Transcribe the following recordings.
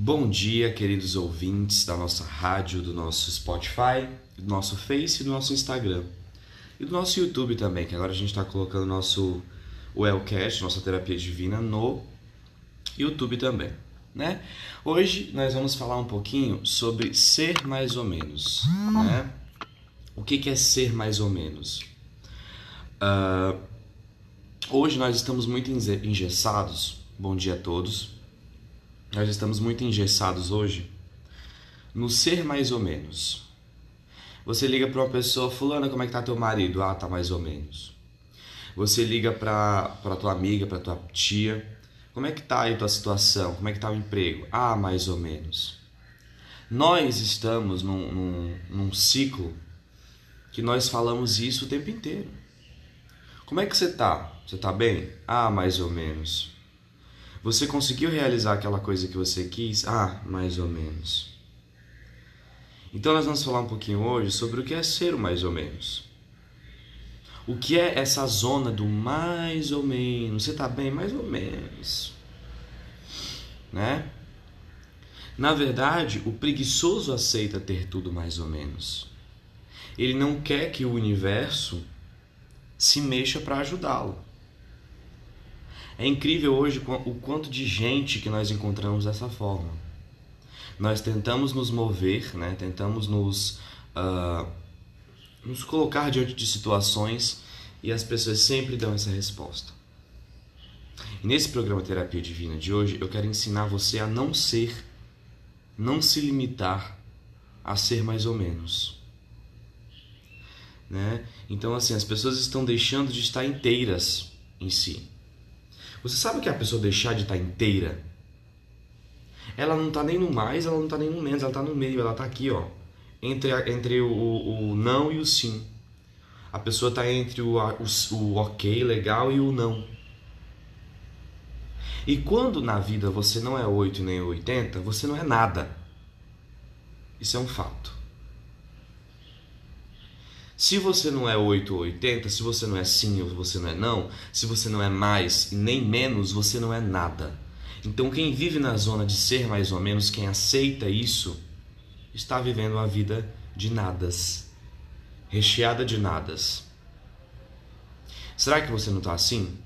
Bom dia, queridos ouvintes da nossa rádio, do nosso Spotify, do nosso Face do nosso Instagram. E do nosso YouTube também, que agora a gente está colocando nosso Wellcast, nossa terapia divina, no YouTube também. Né? Hoje nós vamos falar um pouquinho sobre ser mais ou menos. Né? O que, que é ser mais ou menos? Uh, hoje nós estamos muito engessados. Bom dia a todos nós estamos muito engessados hoje no ser mais ou menos. Você liga para uma pessoa, fulana, como é que tá teu marido? Ah, tá mais ou menos. Você liga para tua amiga, para tua tia, como é que tá aí tua situação? Como é que tá o emprego? Ah, mais ou menos. Nós estamos num, num, num ciclo que nós falamos isso o tempo inteiro. Como é que você tá? Você tá bem? Ah, mais ou menos. Você conseguiu realizar aquela coisa que você quis? Ah, mais ou menos. Então nós vamos falar um pouquinho hoje sobre o que é ser o mais ou menos. O que é essa zona do mais ou menos? Você está bem? Mais ou menos. Né? Na verdade, o preguiçoso aceita ter tudo mais ou menos. Ele não quer que o universo se mexa para ajudá-lo. É incrível hoje o quanto de gente que nós encontramos dessa forma. Nós tentamos nos mover, né? tentamos nos, uh, nos colocar diante de situações e as pessoas sempre dão essa resposta. E nesse programa Terapia Divina de hoje, eu quero ensinar você a não ser, não se limitar a ser mais ou menos. Né? Então, assim, as pessoas estão deixando de estar inteiras em si. Você sabe que a pessoa deixar de estar inteira? Ela não está nem no mais, ela não está nem no menos, ela está no meio, ela está aqui, ó. Entre, entre o, o, o, não e o sim. A pessoa está entre o, o, o ok, legal e o não. E quando na vida você não é 8 nem 80, você não é nada. Isso é um fato. Se você não é 8 ou 80, se você não é sim ou você não é não, se você não é mais nem menos, você não é nada. Então, quem vive na zona de ser mais ou menos, quem aceita isso, está vivendo uma vida de nadas, recheada de nadas. Será que você não está assim?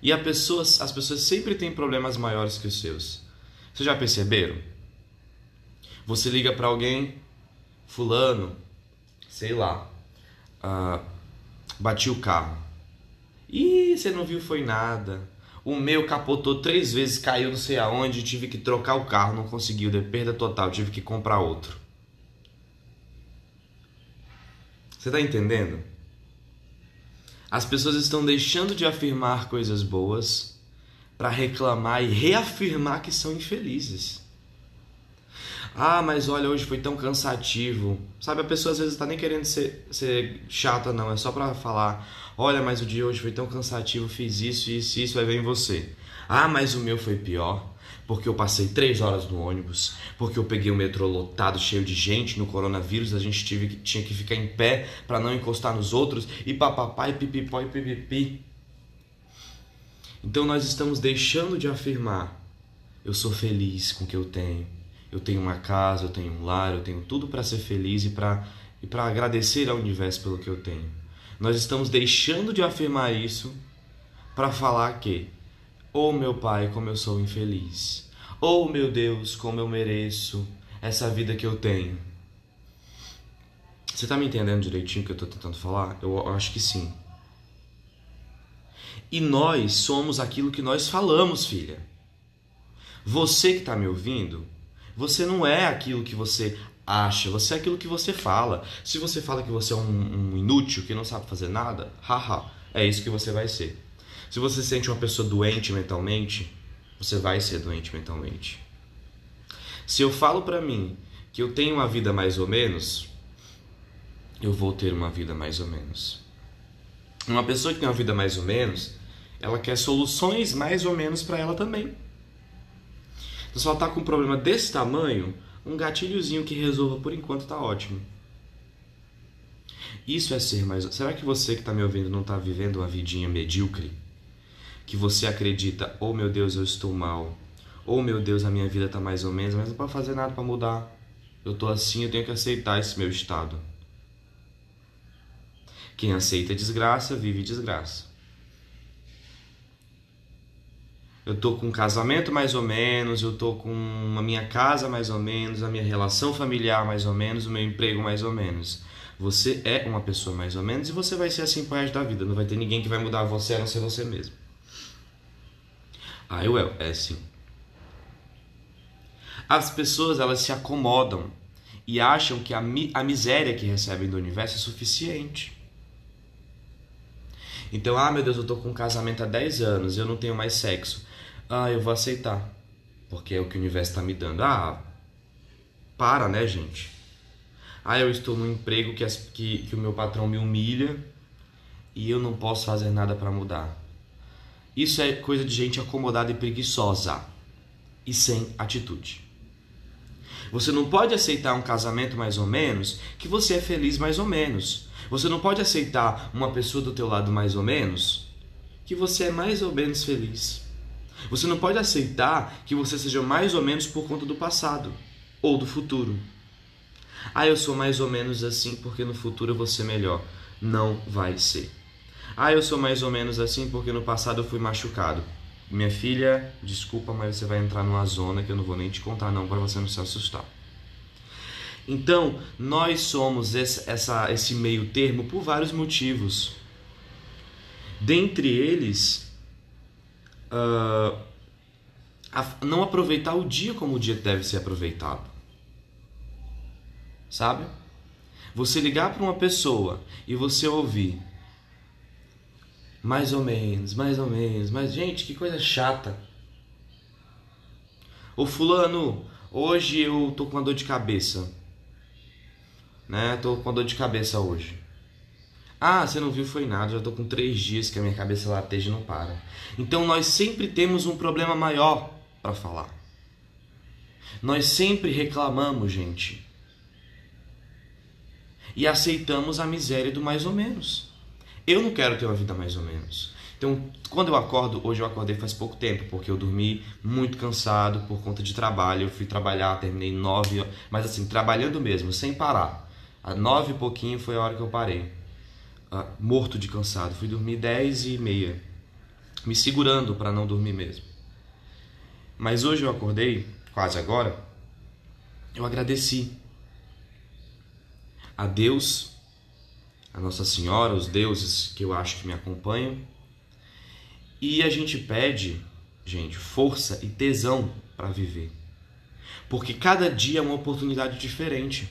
E pessoas, as pessoas sempre têm problemas maiores que os seus. Vocês já perceberam? Você liga para alguém, fulano, sei lá, uh, bati o carro. E você não viu foi nada. O meu capotou três vezes, caiu não sei aonde, tive que trocar o carro, não conseguiu, deu perda total, tive que comprar outro. Você está entendendo? As pessoas estão deixando de afirmar coisas boas para reclamar e reafirmar que são infelizes. Ah, mas olha, hoje foi tão cansativo. Sabe, a pessoa às vezes tá nem querendo ser, ser chata, não. É só pra falar: olha, mas o dia hoje foi tão cansativo, fiz isso, isso, isso, aí vem você. Ah, mas o meu foi pior. Porque eu passei três horas no ônibus, porque eu peguei o metrô lotado, cheio de gente no coronavírus, a gente tive, tinha que ficar em pé para não encostar nos outros, e papapá, e pipipó, e pipipi. Então nós estamos deixando de afirmar: eu sou feliz com o que eu tenho, eu tenho uma casa, eu tenho um lar, eu tenho tudo para ser feliz e para e para agradecer ao universo pelo que eu tenho. Nós estamos deixando de afirmar isso para falar que, oh meu pai, como eu sou infeliz. Oh meu Deus, como eu mereço essa vida que eu tenho. Você está me entendendo direitinho o que eu estou tentando falar? Eu acho que sim. E nós somos aquilo que nós falamos, filha. Você que está me ouvindo, você não é aquilo que você acha, você é aquilo que você fala. Se você fala que você é um, um inútil, que não sabe fazer nada, haha, é isso que você vai ser. Se você se sente uma pessoa doente mentalmente, você vai ser doente mentalmente. Se eu falo para mim que eu tenho uma vida mais ou menos, eu vou ter uma vida mais ou menos. Uma pessoa que tem uma vida mais ou menos, ela quer soluções mais ou menos para ela também. Se ela está com um problema desse tamanho, um gatilhozinho que resolva por enquanto está ótimo. Isso é ser mais. Será que você que está me ouvindo não está vivendo uma vidinha medíocre? Que você acredita, oh meu Deus, eu estou mal. Oh, meu Deus, a minha vida tá mais ou menos, mas não pode fazer nada para mudar. Eu tô assim, eu tenho que aceitar esse meu estado. Quem aceita desgraça, vive desgraça. Eu tô com um casamento mais ou menos, eu tô com a minha casa mais ou menos, a minha relação familiar mais ou menos, o meu emprego mais ou menos. Você é uma pessoa mais ou menos e você vai ser assim pro resto da vida. Não vai ter ninguém que vai mudar você a não ser você mesmo. Ah, eu é sim. As pessoas elas se acomodam e acham que a, mi a miséria que recebem do universo é suficiente. Então, ah, meu Deus, eu tô com um casamento há 10 anos, eu não tenho mais sexo. Ah, eu vou aceitar, porque é o que o universo está me dando. Ah, para, né, gente? Ah, eu estou num emprego que, as, que, que o meu patrão me humilha e eu não posso fazer nada para mudar. Isso é coisa de gente acomodada e preguiçosa e sem atitude. Você não pode aceitar um casamento mais ou menos que você é feliz mais ou menos. Você não pode aceitar uma pessoa do teu lado mais ou menos que você é mais ou menos feliz. Você não pode aceitar que você seja mais ou menos por conta do passado ou do futuro. Ah, eu sou mais ou menos assim porque no futuro eu vou ser melhor. Não vai ser. Ah, eu sou mais ou menos assim porque no passado eu fui machucado. Minha filha, desculpa, mas você vai entrar numa zona que eu não vou nem te contar não para você não se assustar. Então, nós somos esse, essa, esse meio termo por vários motivos. Dentre eles, uh, não aproveitar o dia como o dia deve ser aproveitado. Sabe? Você ligar para uma pessoa e você ouvir mais ou menos, mais ou menos, mas gente, que coisa chata. Ô fulano, hoje eu tô com uma dor de cabeça. Né? Tô com uma dor de cabeça hoje. Ah, você não viu foi nada, já tô com três dias que a minha cabeça lateja e não para. Então nós sempre temos um problema maior para falar. Nós sempre reclamamos, gente. E aceitamos a miséria do mais ou menos. Eu não quero ter uma vida mais ou menos. Então, quando eu acordo, hoje eu acordei faz pouco tempo, porque eu dormi muito cansado por conta de trabalho. Eu fui trabalhar, terminei nove, mas assim, trabalhando mesmo, sem parar. A nove e pouquinho foi a hora que eu parei morto de cansado. Fui dormir 10 e meia, me segurando para não dormir mesmo. Mas hoje eu acordei, quase agora, eu agradeci a Deus, a Nossa Senhora, os deuses que eu acho que me acompanham. E a gente pede, gente, força e tesão para viver. Porque cada dia é uma oportunidade diferente.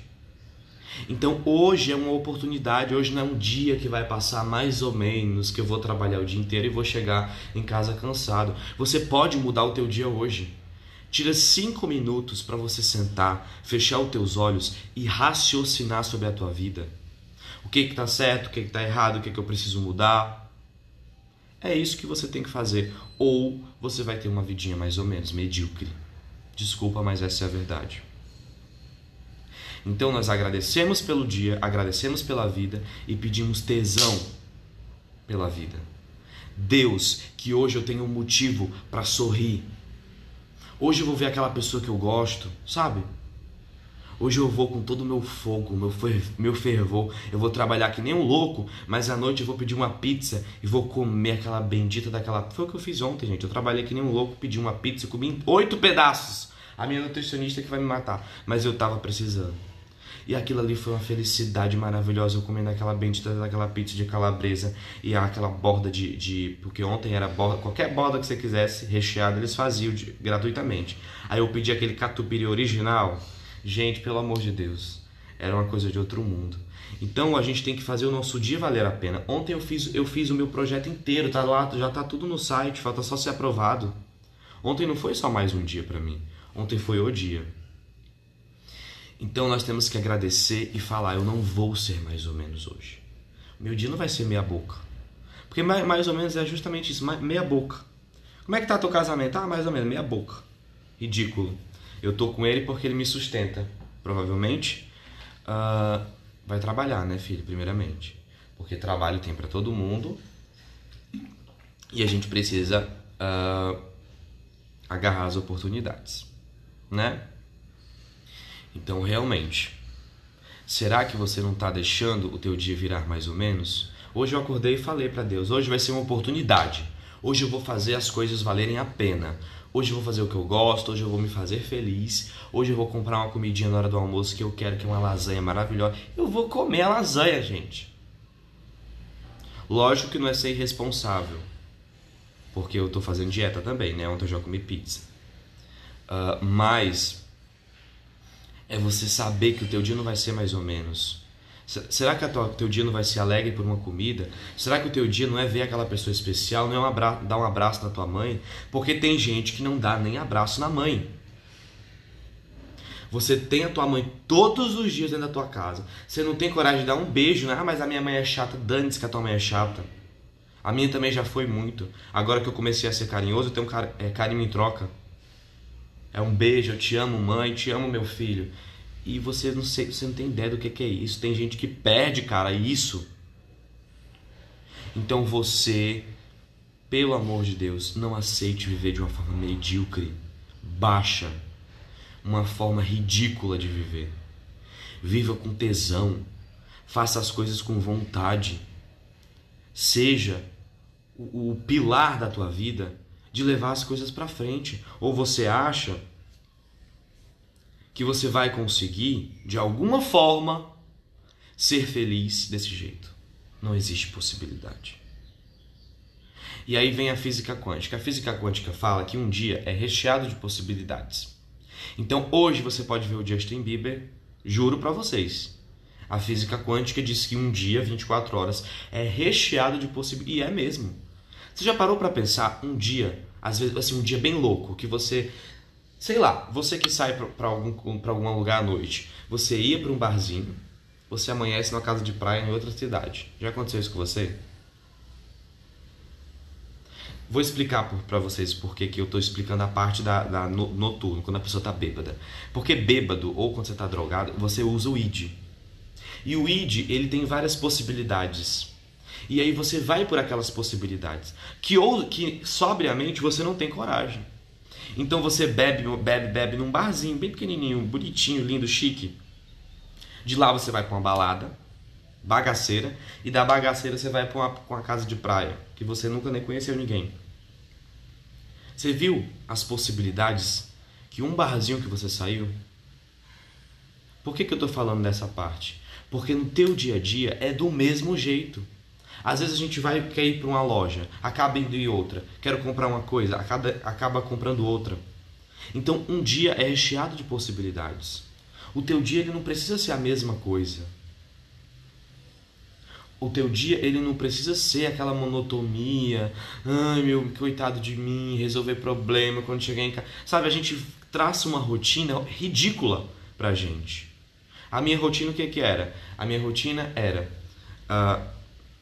Então hoje é uma oportunidade, hoje não é um dia que vai passar mais ou menos, que eu vou trabalhar o dia inteiro e vou chegar em casa cansado. Você pode mudar o teu dia hoje. Tira cinco minutos para você sentar, fechar os teus olhos e raciocinar sobre a tua vida. O que está certo, o que está errado, o que, que eu preciso mudar. É isso que você tem que fazer. Ou você vai ter uma vidinha mais ou menos medíocre. Desculpa, mas essa é a verdade. Então nós agradecemos pelo dia, agradecemos pela vida e pedimos tesão pela vida. Deus, que hoje eu tenho um motivo para sorrir. Hoje eu vou ver aquela pessoa que eu gosto, sabe? Hoje eu vou com todo o meu fogo, meu, fervor. Eu vou trabalhar que nem um louco, mas à noite eu vou pedir uma pizza e vou comer aquela bendita daquela. Foi o que eu fiz ontem, gente. Eu trabalhei que nem um louco, pedi uma pizza e comi oito pedaços. A minha nutricionista que vai me matar, mas eu tava precisando. E aquilo ali foi uma felicidade maravilhosa. Eu comendo aquela bendita daquela pizza de calabresa e aquela borda de. de porque ontem era borda, qualquer borda que você quisesse recheada, eles faziam de, gratuitamente. Aí eu pedi aquele catupiry original. Gente, pelo amor de Deus, era uma coisa de outro mundo. Então a gente tem que fazer o nosso dia valer a pena. Ontem eu fiz, eu fiz o meu projeto inteiro, tá lá, já tá tudo no site, falta só ser aprovado. Ontem não foi só mais um dia para mim. Ontem foi o dia. Então nós temos que agradecer e falar: eu não vou ser mais ou menos hoje. Meu dia não vai ser meia boca. Porque mais ou menos é justamente isso, meia boca. Como é que tá teu casamento? Ah, mais ou menos, meia boca. Ridículo. Eu tô com ele porque ele me sustenta. Provavelmente uh, vai trabalhar, né, filho? Primeiramente. Porque trabalho tem para todo mundo. E a gente precisa uh, agarrar as oportunidades, né? Então, realmente, será que você não está deixando o teu dia virar mais ou menos? Hoje eu acordei e falei para Deus, hoje vai ser uma oportunidade. Hoje eu vou fazer as coisas valerem a pena. Hoje eu vou fazer o que eu gosto, hoje eu vou me fazer feliz. Hoje eu vou comprar uma comidinha na hora do almoço que eu quero, que é uma lasanha maravilhosa. Eu vou comer a lasanha, gente. Lógico que não é ser irresponsável. Porque eu tô fazendo dieta também, né? Ontem eu já comi pizza. Uh, mas é você saber que o teu dia não vai ser mais ou menos. Será que o teu dia não vai ser alegre por uma comida? Será que o teu dia não é ver aquela pessoa especial, não é um abraço, dar um abraço na tua mãe? Porque tem gente que não dá nem abraço na mãe. Você tem a tua mãe todos os dias dentro da tua casa. Você não tem coragem de dar um beijo, né? Ah, mas a minha mãe é chata. Dane-se que a tua mãe é chata. A minha também já foi muito. Agora que eu comecei a ser carinhoso, eu tenho um carinho em troca. É um beijo, eu te amo, mãe, te amo, meu filho e você não, sei, você não tem ideia do que, que é isso. Tem gente que perde, cara, isso. Então você, pelo amor de Deus, não aceite viver de uma forma medíocre, baixa, uma forma ridícula de viver. Viva com tesão, faça as coisas com vontade. Seja o, o pilar da tua vida de levar as coisas para frente. Ou você acha que você vai conseguir, de alguma forma, ser feliz desse jeito. Não existe possibilidade. E aí vem a física quântica. A física quântica fala que um dia é recheado de possibilidades. Então hoje você pode ver o Justin Bieber, juro para vocês. A física quântica diz que um dia, 24 horas, é recheado de possibilidades. E é mesmo. Você já parou para pensar um dia, às vezes assim, um dia bem louco, que você Sei lá, você que sai para algum, pra algum lugar à noite, você ia para um barzinho, você amanhece numa casa de praia em outra cidade. Já aconteceu isso com você? Vou explicar para vocês por que eu estou explicando a parte da, da no, noturno, quando a pessoa está bêbada. Porque bêbado ou quando você está drogado, você usa o id. E o id, ele tem várias possibilidades. E aí você vai por aquelas possibilidades. Que, ou, que sobriamente você não tem coragem. Então você bebe, bebe, bebe num barzinho bem pequenininho, bonitinho, lindo, chique. De lá você vai para uma balada, bagaceira, e da bagaceira você vai para uma, uma casa de praia, que você nunca nem conheceu ninguém. Você viu as possibilidades que um barzinho que você saiu? Por que, que eu estou falando dessa parte? Porque no teu dia a dia é do mesmo jeito. Às vezes a gente vai quer ir para uma loja, acaba indo em outra. Quero comprar uma coisa, acaba, acaba comprando outra. Então um dia é recheado de possibilidades. O teu dia ele não precisa ser a mesma coisa. O teu dia ele não precisa ser aquela monotonia. Ai meu, coitado de mim, resolver problema quando chegar em casa. Sabe, a gente traça uma rotina ridícula pra gente. A minha rotina o que que era? A minha rotina era uh,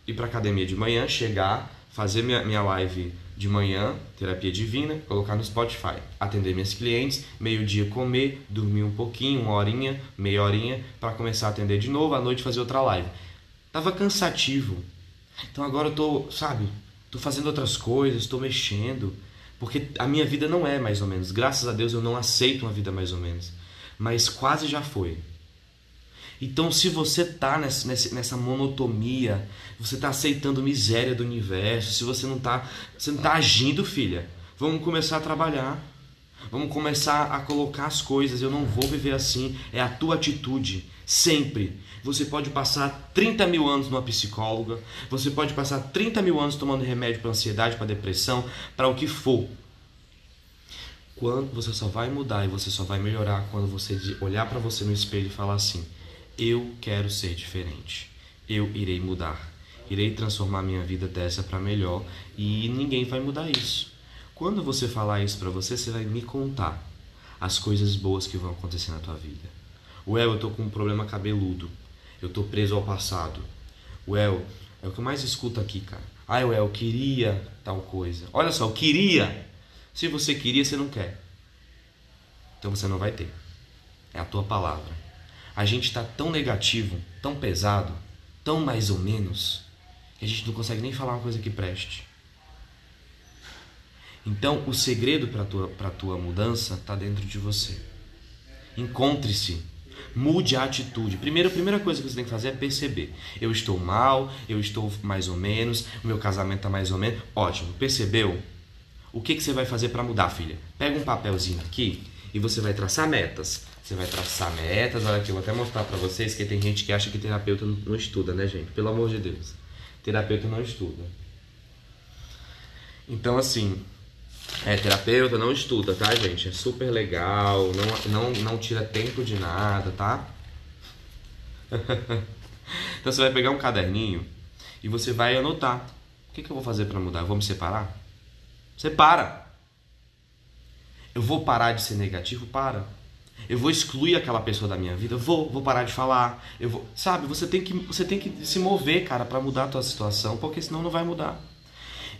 ir para academia de manhã, chegar, fazer minha, minha live de manhã, terapia divina, colocar no Spotify, atender minhas clientes, meio-dia comer, dormir um pouquinho, uma horinha, meia horinha, para começar a atender de novo, à noite fazer outra live. Tava cansativo. Então agora eu tô, sabe, tô fazendo outras coisas, tô mexendo, porque a minha vida não é mais ou menos. Graças a Deus eu não aceito uma vida mais ou menos, mas quase já foi. Então, se você está nessa, nessa monotonia, você está aceitando miséria do universo, se você não você não tá agindo, filha, vamos começar a trabalhar. Vamos começar a colocar as coisas. Eu não vou viver assim. É a tua atitude. Sempre. Você pode passar 30 mil anos numa psicóloga. Você pode passar 30 mil anos tomando remédio para ansiedade, para depressão, para o que for. Quando você só vai mudar e você só vai melhorar quando você olhar para você no espelho e falar assim: eu quero ser diferente. Eu irei mudar. Irei transformar minha vida dessa para melhor e ninguém vai mudar isso. Quando você falar isso para você, você vai me contar as coisas boas que vão acontecer na tua vida. Well, eu tô com um problema cabeludo. Eu tô preso ao passado. Well, é o que eu mais escuto aqui, cara. Ah, well, eu queria tal coisa. Olha só, eu queria. Se você queria, você não quer. Então você não vai ter. É a tua palavra a gente está tão negativo, tão pesado, tão mais ou menos, que a gente não consegue nem falar uma coisa que preste. Então, o segredo para tua para tua mudança está dentro de você. Encontre-se. Mude a atitude. Primeiro, a primeira coisa que você tem que fazer é perceber. Eu estou mal, eu estou mais ou menos, o meu casamento está mais ou menos. Ótimo, percebeu? O que, que você vai fazer para mudar, filha? Pega um papelzinho aqui e você vai traçar metas. Você vai traçar metas. Olha aqui, eu vou até mostrar para vocês que tem gente que acha que terapeuta não estuda, né, gente? Pelo amor de Deus. Terapeuta não estuda. Então, assim, é, terapeuta não estuda, tá, gente? É super legal, não, não, não tira tempo de nada, tá? então você vai pegar um caderninho e você vai anotar. O que, que eu vou fazer para mudar? Eu vou me separar? Separa. Eu vou parar de ser negativo? Para. Eu vou excluir aquela pessoa da minha vida? Vou, vou parar de falar. Eu vou, sabe? Você tem que, você tem que se mover, cara, para mudar a tua situação, porque senão não vai mudar.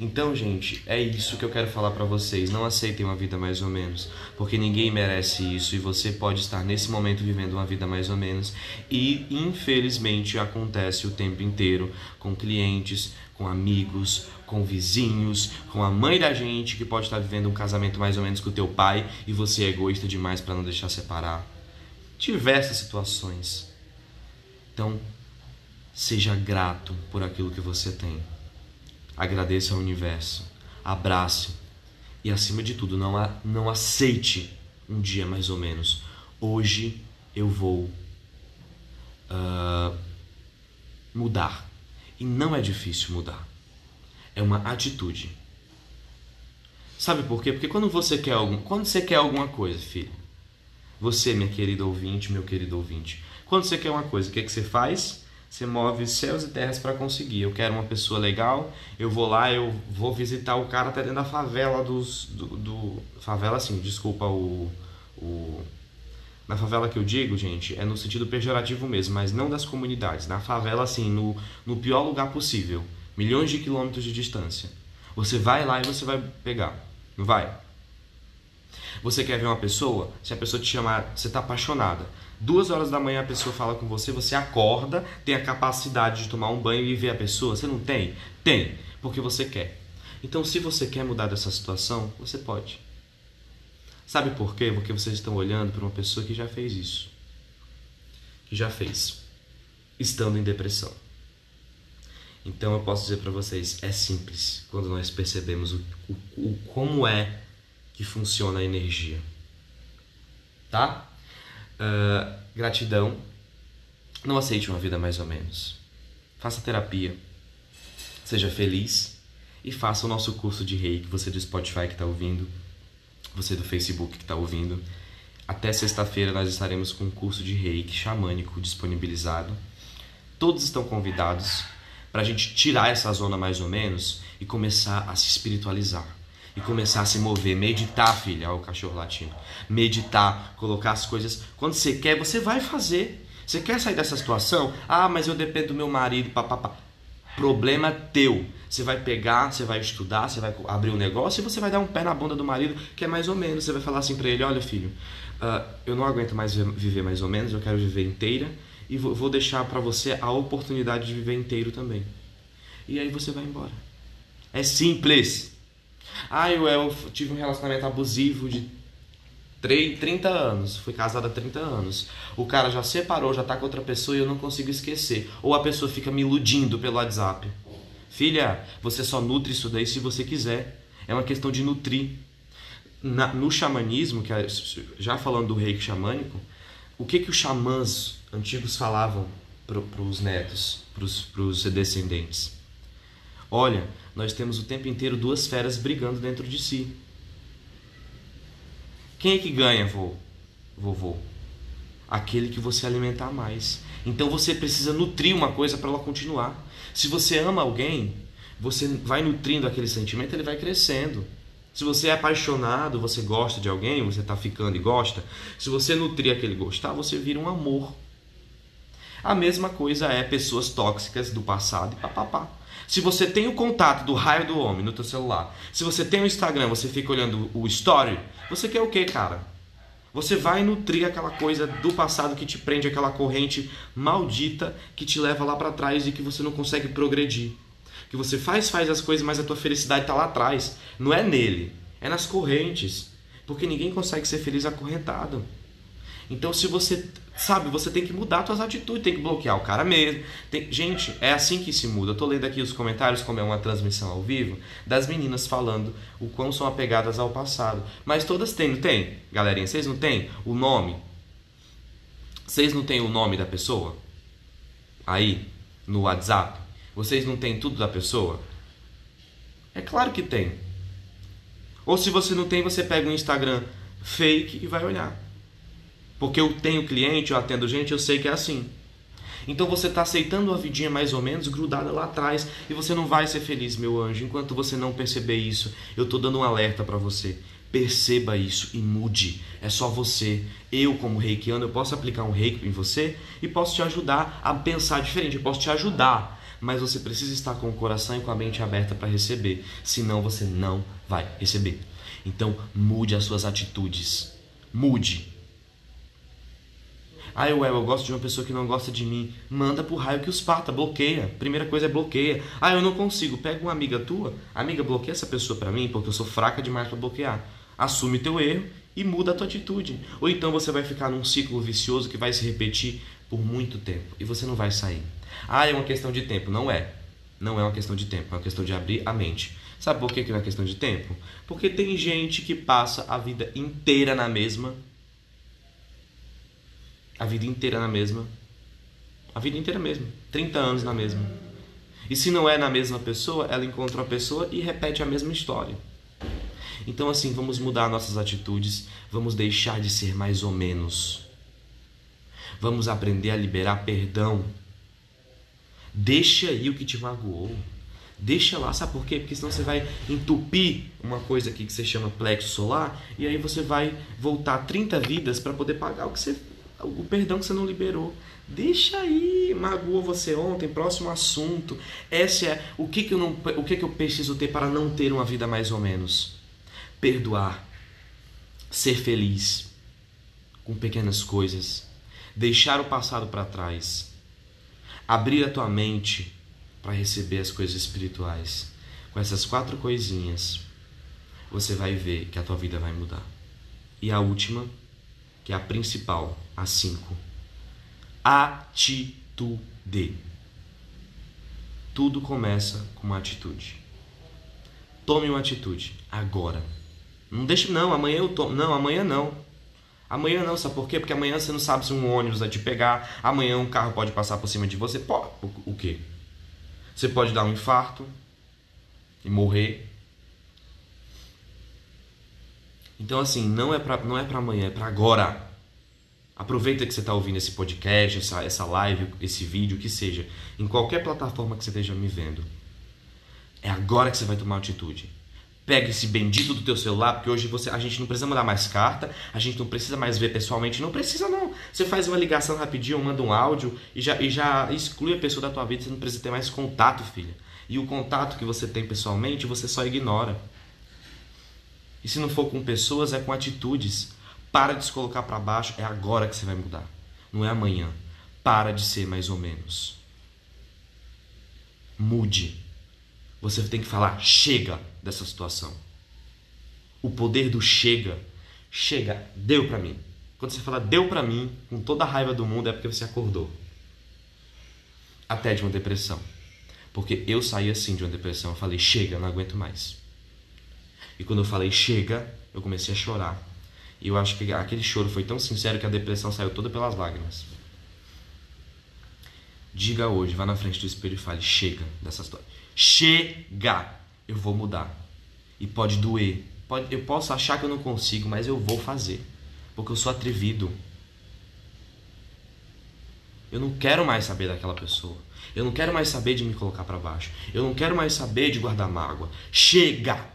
Então, gente, é isso que eu quero falar para vocês. Não aceitem uma vida mais ou menos, porque ninguém merece isso e você pode estar nesse momento vivendo uma vida mais ou menos e infelizmente acontece o tempo inteiro com clientes, com amigos, com vizinhos, com a mãe da gente que pode estar vivendo um casamento mais ou menos com o teu pai e você é egoísta demais para não deixar separar. Diversas situações. Então, seja grato por aquilo que você tem. Agradeça ao universo, abrace e, acima de tudo, não, não aceite um dia mais ou menos. Hoje eu vou uh, mudar. E não é difícil mudar. É uma atitude. Sabe por quê? Porque quando você quer algum, quando você quer alguma coisa, filho, você, minha querida ouvinte, meu querido ouvinte, quando você quer uma coisa, o que, é que você faz? Você move céus e terras para conseguir. Eu quero uma pessoa legal, eu vou lá, eu vou visitar o cara até dentro da favela dos. Do, do favela, assim, desculpa o, o. Na favela que eu digo, gente, é no sentido pejorativo mesmo, mas não das comunidades. Na favela, assim, no, no pior lugar possível. Milhões de quilômetros de distância. Você vai lá e você vai pegar. Não vai? Você quer ver uma pessoa? Se a pessoa te chamar, você está apaixonada. Duas horas da manhã a pessoa fala com você, você acorda, tem a capacidade de tomar um banho e ver a pessoa. Você não tem? Tem, porque você quer. Então, se você quer mudar dessa situação, você pode. Sabe por quê? Porque vocês estão olhando para uma pessoa que já fez isso. Que já fez. Estando em depressão. Então eu posso dizer para vocês, é simples quando nós percebemos o, o, o, como é que funciona a energia. Tá? Uh, gratidão. Não aceite uma vida mais ou menos. Faça terapia. Seja feliz. E faça o nosso curso de reiki. Você do Spotify que está ouvindo. Você do Facebook que está ouvindo. Até sexta-feira nós estaremos com um curso de reiki xamânico disponibilizado. Todos estão convidados para a gente tirar essa zona mais ou menos e começar a se espiritualizar e começar a se mover, meditar, filha, o cachorro latino. Meditar, colocar as coisas. Quando você quer, você vai fazer. Você quer sair dessa situação? Ah, mas eu dependo do meu marido, papapá. Problema teu. Você vai pegar, você vai estudar, você vai abrir um negócio e você vai dar um pé na bunda do marido, que é mais ou menos. Você vai falar assim para ele: Olha, filho, uh, eu não aguento mais viver mais ou menos, eu quero viver inteira e vou deixar para você a oportunidade de viver inteiro também. E aí você vai embora. É simples. Ah, eu, eu tive um relacionamento abusivo de 30 anos, fui casada há 30 anos. O cara já separou, já tá com outra pessoa e eu não consigo esquecer. Ou a pessoa fica me iludindo pelo WhatsApp. Filha, você só nutre isso daí se você quiser. É uma questão de nutrir. Na, no xamanismo, que é, já falando do reiki xamânico, o que que os xamãs antigos falavam para os netos, para os descendentes? Olha, nós temos o tempo inteiro duas feras brigando dentro de si. Quem é que ganha, vô? vovô? Aquele que você alimentar mais. Então você precisa nutrir uma coisa para ela continuar. Se você ama alguém, você vai nutrindo aquele sentimento, ele vai crescendo. Se você é apaixonado, você gosta de alguém, você está ficando e gosta, se você nutrir aquele gostar, você vira um amor. A mesma coisa é pessoas tóxicas do passado e papapá. Se você tem o contato do raio do homem no teu celular, se você tem o Instagram, você fica olhando o story, você quer o que, cara? Você vai nutrir aquela coisa do passado que te prende aquela corrente maldita que te leva lá para trás e que você não consegue progredir. Que você faz, faz as coisas, mas a tua felicidade está lá atrás. Não é nele, é nas correntes, porque ninguém consegue ser feliz acorrentado. Então, se você sabe, você tem que mudar suas atitudes, tem que bloquear o cara mesmo. Tem... Gente, é assim que se muda. Eu tô lendo aqui os comentários, como é uma transmissão ao vivo, das meninas falando o quão são apegadas ao passado. Mas todas têm, não tem? Galerinha, vocês não têm o nome? Vocês não têm o nome da pessoa? Aí, no WhatsApp? Vocês não têm tudo da pessoa? É claro que tem. Ou se você não tem, você pega um Instagram fake e vai olhar. Porque eu tenho cliente, eu atendo gente, eu sei que é assim. Então você está aceitando uma vidinha mais ou menos grudada lá atrás e você não vai ser feliz, meu anjo, enquanto você não perceber isso. Eu estou dando um alerta para você. Perceba isso e mude. É só você. Eu, como reikiano, eu posso aplicar um reiki em você e posso te ajudar a pensar diferente. Eu posso te ajudar. Mas você precisa estar com o coração e com a mente aberta para receber. Senão você não vai receber. Então mude as suas atitudes. Mude. Ah, eu, eu gosto de uma pessoa que não gosta de mim. Manda pro raio que os pata, bloqueia. Primeira coisa é bloqueia. Ah, eu não consigo. Pega uma amiga tua, amiga, bloqueia essa pessoa para mim, porque eu sou fraca demais para bloquear. Assume teu erro e muda a tua atitude. Ou então você vai ficar num ciclo vicioso que vai se repetir por muito tempo e você não vai sair. Ah, é uma questão de tempo. Não é. Não é uma questão de tempo, é uma questão de abrir a mente. Sabe por que, que não é questão de tempo? Porque tem gente que passa a vida inteira na mesma a vida inteira na mesma. A vida inteira mesmo. 30 anos na mesma. E se não é na mesma pessoa, ela encontra uma pessoa e repete a mesma história. Então, assim, vamos mudar nossas atitudes, vamos deixar de ser mais ou menos. Vamos aprender a liberar perdão. Deixa aí o que te magoou. Deixa lá, sabe por quê? Porque senão você vai entupir uma coisa aqui que você chama plexo solar e aí você vai voltar 30 vidas para poder pagar o que você o perdão que você não liberou. Deixa aí, magoou você ontem, próximo assunto. Esse é o que, que eu não, o que, que eu preciso ter para não ter uma vida mais ou menos. Perdoar, ser feliz com pequenas coisas, deixar o passado para trás, abrir a tua mente para receber as coisas espirituais. Com essas quatro coisinhas, você vai ver que a tua vida vai mudar. E a última que é a principal, a 5. Atitude. Tudo começa com uma atitude. Tome uma atitude agora. Não deixe não, amanhã eu tomo. Não, amanhã não. Amanhã não, sabe por quê? Porque amanhã você não sabe se um ônibus vai te pegar, amanhã um carro pode passar por cima de você. Pode. O, quê? Você pode dar um infarto e morrer. Então, assim, não é para não é para amanhã, é para agora. Aproveita que você está ouvindo esse podcast, essa, essa live, esse vídeo, que seja, em qualquer plataforma que você esteja me vendo. É agora que você vai tomar atitude. Pega esse bendito do teu celular, porque hoje você, a gente não precisa mandar mais carta, a gente não precisa mais ver pessoalmente, não precisa não. Você faz uma ligação rapidinho, manda um áudio e já, e já exclui a pessoa da tua vida, você não precisa ter mais contato, filha. E o contato que você tem pessoalmente, você só ignora. E se não for com pessoas, é com atitudes. Para de se colocar para baixo, é agora que você vai mudar. Não é amanhã. Para de ser mais ou menos. Mude. Você tem que falar chega dessa situação. O poder do chega. Chega, deu para mim. Quando você fala deu para mim, com toda a raiva do mundo, é porque você acordou. Até de uma depressão. Porque eu saí assim de uma depressão. Eu falei, chega, não aguento mais. E quando eu falei chega, eu comecei a chorar. E eu acho que aquele choro foi tão sincero que a depressão saiu toda pelas lágrimas. Diga hoje, vá na frente do espelho e fale: chega dessa história. Chega! Eu vou mudar. E pode doer. Pode, eu posso achar que eu não consigo, mas eu vou fazer. Porque eu sou atrevido. Eu não quero mais saber daquela pessoa. Eu não quero mais saber de me colocar para baixo. Eu não quero mais saber de guardar mágoa. Chega!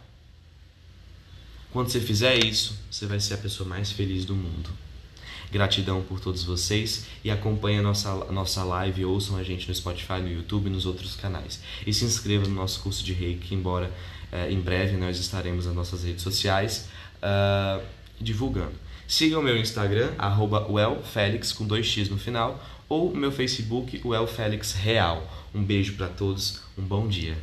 Quando você fizer isso, você vai ser a pessoa mais feliz do mundo. Gratidão por todos vocês e acompanhe a nossa, nossa live, ouçam a gente no Spotify, no YouTube e nos outros canais. E se inscreva no nosso curso de Reiki, embora eh, em breve nós estaremos nas nossas redes sociais uh, divulgando. Siga o meu Instagram, arroba wellfelix, com dois x no final, ou meu Facebook, Well Real. Um beijo para todos, um bom dia.